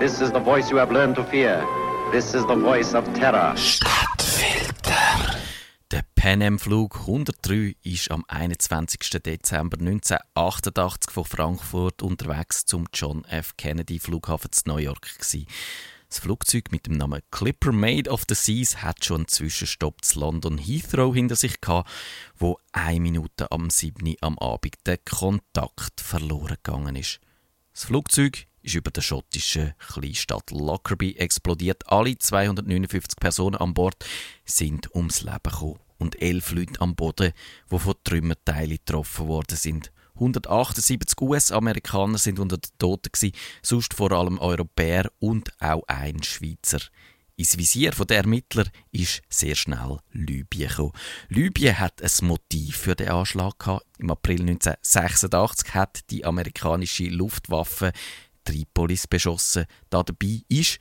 This is the voice you have learned to fear. This is the voice of terror. Stadtfilter. Der Pan Am Flug 103 ist am 21. Dezember 1988 von Frankfurt unterwegs zum John F. Kennedy Flughafen zu New York gewesen. Das Flugzeug mit dem Namen Clipper Made of the Seas hat schon einen Zwischenstopp zu London Heathrow hinter sich gehabt, wo eine Minute am 7. am Abend der Kontakt verloren gegangen ist. Das Flugzeug ist über der schottischen Kleinstadt Lockerbie explodiert. Alle 259 Personen an Bord sind ums Leben gekommen und elf Leute am Boden, die von Trümmerteilen getroffen worden sind. 178 US-Amerikaner sind unter den Toten gewesen, sonst vor allem Europäer und auch ein Schweizer. Ins Visier der Ermittler ist sehr schnell Libyen gekommen. Libyen hat ein Motiv für den Anschlag gehabt. Im April 1986 hat die amerikanische Luftwaffe Tripolis beschossen. Da dabei ist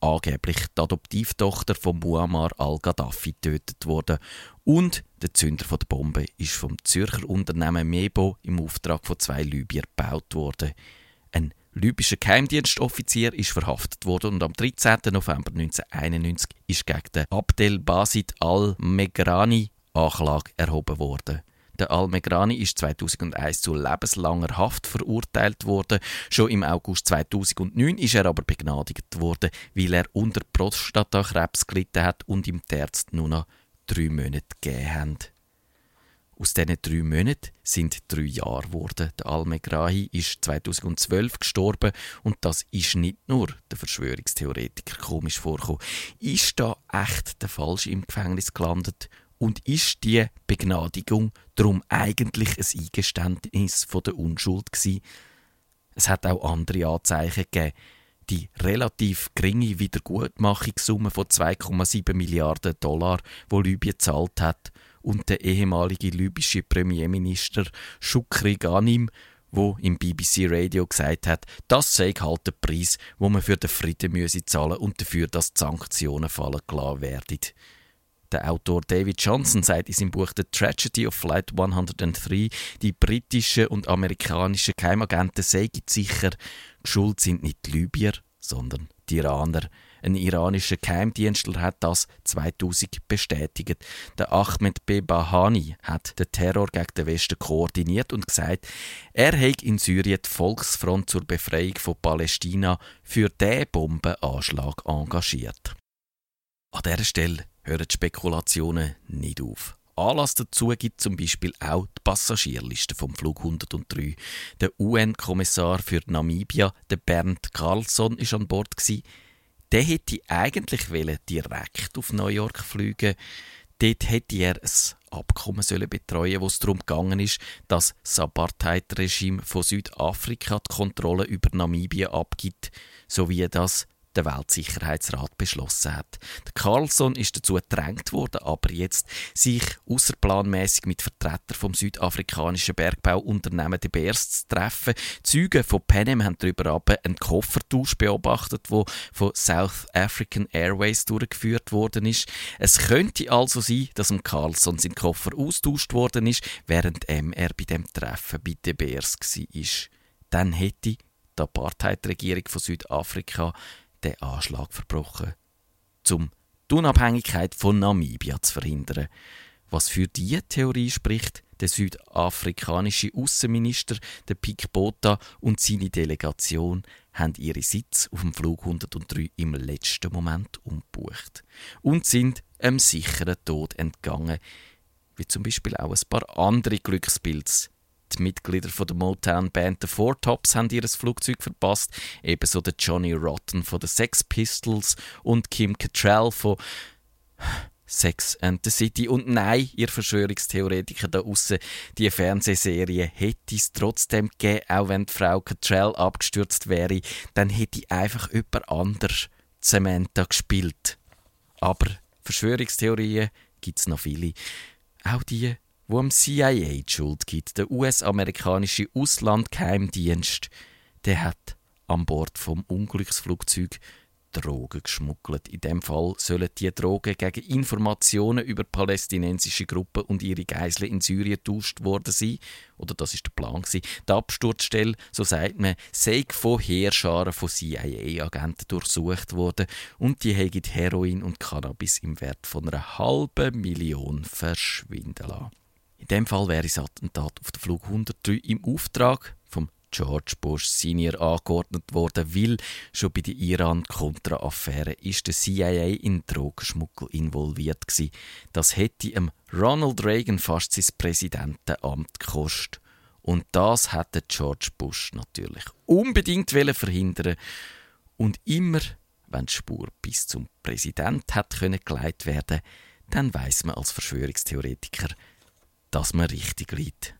angeblich die Adoptivtochter von Muammar al-Gaddafi getötet worden. Und der Zünder der Bombe ist vom Zürcher Unternehmen Mebo im Auftrag von zwei Libyern gebaut worden. Ein libyscher Geheimdienstoffizier ist verhaftet worden und am 13. November 1991 ist gegen den Abdel Basit al-Megrani Anklage erhoben worden. Der Al-Megrani ist 2001 zu lebenslanger Haft verurteilt worden. Schon im August 2009 ist er aber begnadigt worden, weil er unter Prostatakrebs gelitten hat und ihm die Ärzte nur noch drei Monate gegeben haben. Aus diesen drei Monaten sind drei Jahre geworden. Der Al-Megrahi ist 2012 gestorben und das ist nicht nur der Verschwörungstheoretiker komisch vorgekommen. Ist da echt der Falsche im Gefängnis gelandet und ist die Begnadigung darum eigentlich ein Eingeständnis von der Unschuld gewesen? Es hat auch andere Anzeichen gegeben. Die relativ geringe Wiedergutmachungssumme von 2,7 Milliarden Dollar, wo Libyen zahlt hat, und der ehemalige libysche Premierminister Shukri Ghanim, wo im BBC Radio gesagt hat, das sei halt der Preis, wo man für den Frieden müsse zahlen und dafür, dass die Sanktionen fallen gelassen werden. Der Autor David Johnson sagt in seinem Buch The Tragedy of Flight 103, die britischen und amerikanischen Geheimagenten seien sicher, schuld sind nicht die Libyer, sondern die Iraner. Ein iranischer Geheimdienstler hat das 2000 bestätigt. Der Ahmed B. Bahani hat den Terror gegen den Westen koordiniert und gesagt, er habe in Syrien die Volksfront zur Befreiung von Palästina für den Bombenanschlag engagiert. An dieser Stelle hören die Spekulationen nicht auf. Anlass dazu gibt zum Beispiel auch die Passagierliste vom Flug 103. Der UN-Kommissar für Namibia, der Bernd Carlsson, ist an Bord Der hätte eigentlich direkt auf New York fliegen. Dort hätte er ein Abkommen sollen betreuen, wo es darum gegangen ist, dass das Apartheid-Regime von Südafrika die Kontrolle über Namibia abgibt, sowie das der Weltsicherheitsrat beschlossen hat. Der Carlson ist dazu gedrängt worden, aber jetzt sich außerplanmäßig mit Vertretern vom südafrikanischen Bergbauunternehmen De Beers zu treffen. Züge von Panem haben darüber einen Koffertausch beobachtet, wo von South African Airways durchgeführt worden ist. Es könnte also sein, dass dem Carlson sein Koffer austauscht worden ist, während er bei dem Treffen bei De Beers war. Dann hätte die Apartheid-Regierung von Südafrika den Anschlag verbrochen, um die Unabhängigkeit von Namibia zu verhindern. Was für diese Theorie spricht, der südafrikanische Außenminister, der Pik Botha und seine Delegation haben ihre Sitz auf dem Flug 103 im letzten Moment umgebucht und sind einem sicheren Tod entgangen, wie zum Beispiel auch ein paar andere Glückspilze die Mitglieder von der Motown-Band The Four Tops haben ihr Flugzeug verpasst, ebenso der Johnny Rotten von den Sex Pistols und Kim Cattrall von Sex and the City. Und nein, ihr Verschwörungstheoretiker da außen, die Fernsehserie hätte es trotzdem gegeben, auch wenn die Frau Cattrall abgestürzt wäre, dann hätte einfach jemand anders Samantha gespielt. Aber Verschwörungstheorien gibt es noch viele. Auch die wo am CIA die Schuld gibt. Der US-amerikanische Auslandgeheimdienst, der hat an Bord vom Unglücksflugzeug Drogen geschmuggelt. In dem Fall sollen die Drogen gegen Informationen über palästinensische Gruppen und ihre Geiseln in Syrien getauscht worden sein. Oder das ist der Plan gewesen. Die Absturzstelle, so sagt man, sei von Heerscharen von CIA-Agenten durchsucht worden und die haben Heroin und Cannabis im Wert von einer halben Million verschwinden lassen. In dem Fall wäre das Attentat auf den Flug 103 im Auftrag vom George Bush Senior angeordnet worden, weil schon bei der Iran-Contra-Affäre ist der CIA in Drogenschmuggel involviert gewesen. Das hätte ihm Ronald Reagan fast sein Präsidentenamt gekostet. Und das hätte George Bush natürlich unbedingt verhindern und immer, wenn die Spur bis zum Präsident hat geleitet werden, dann weiß man als Verschwörungstheoretiker, dass man richtig liegt.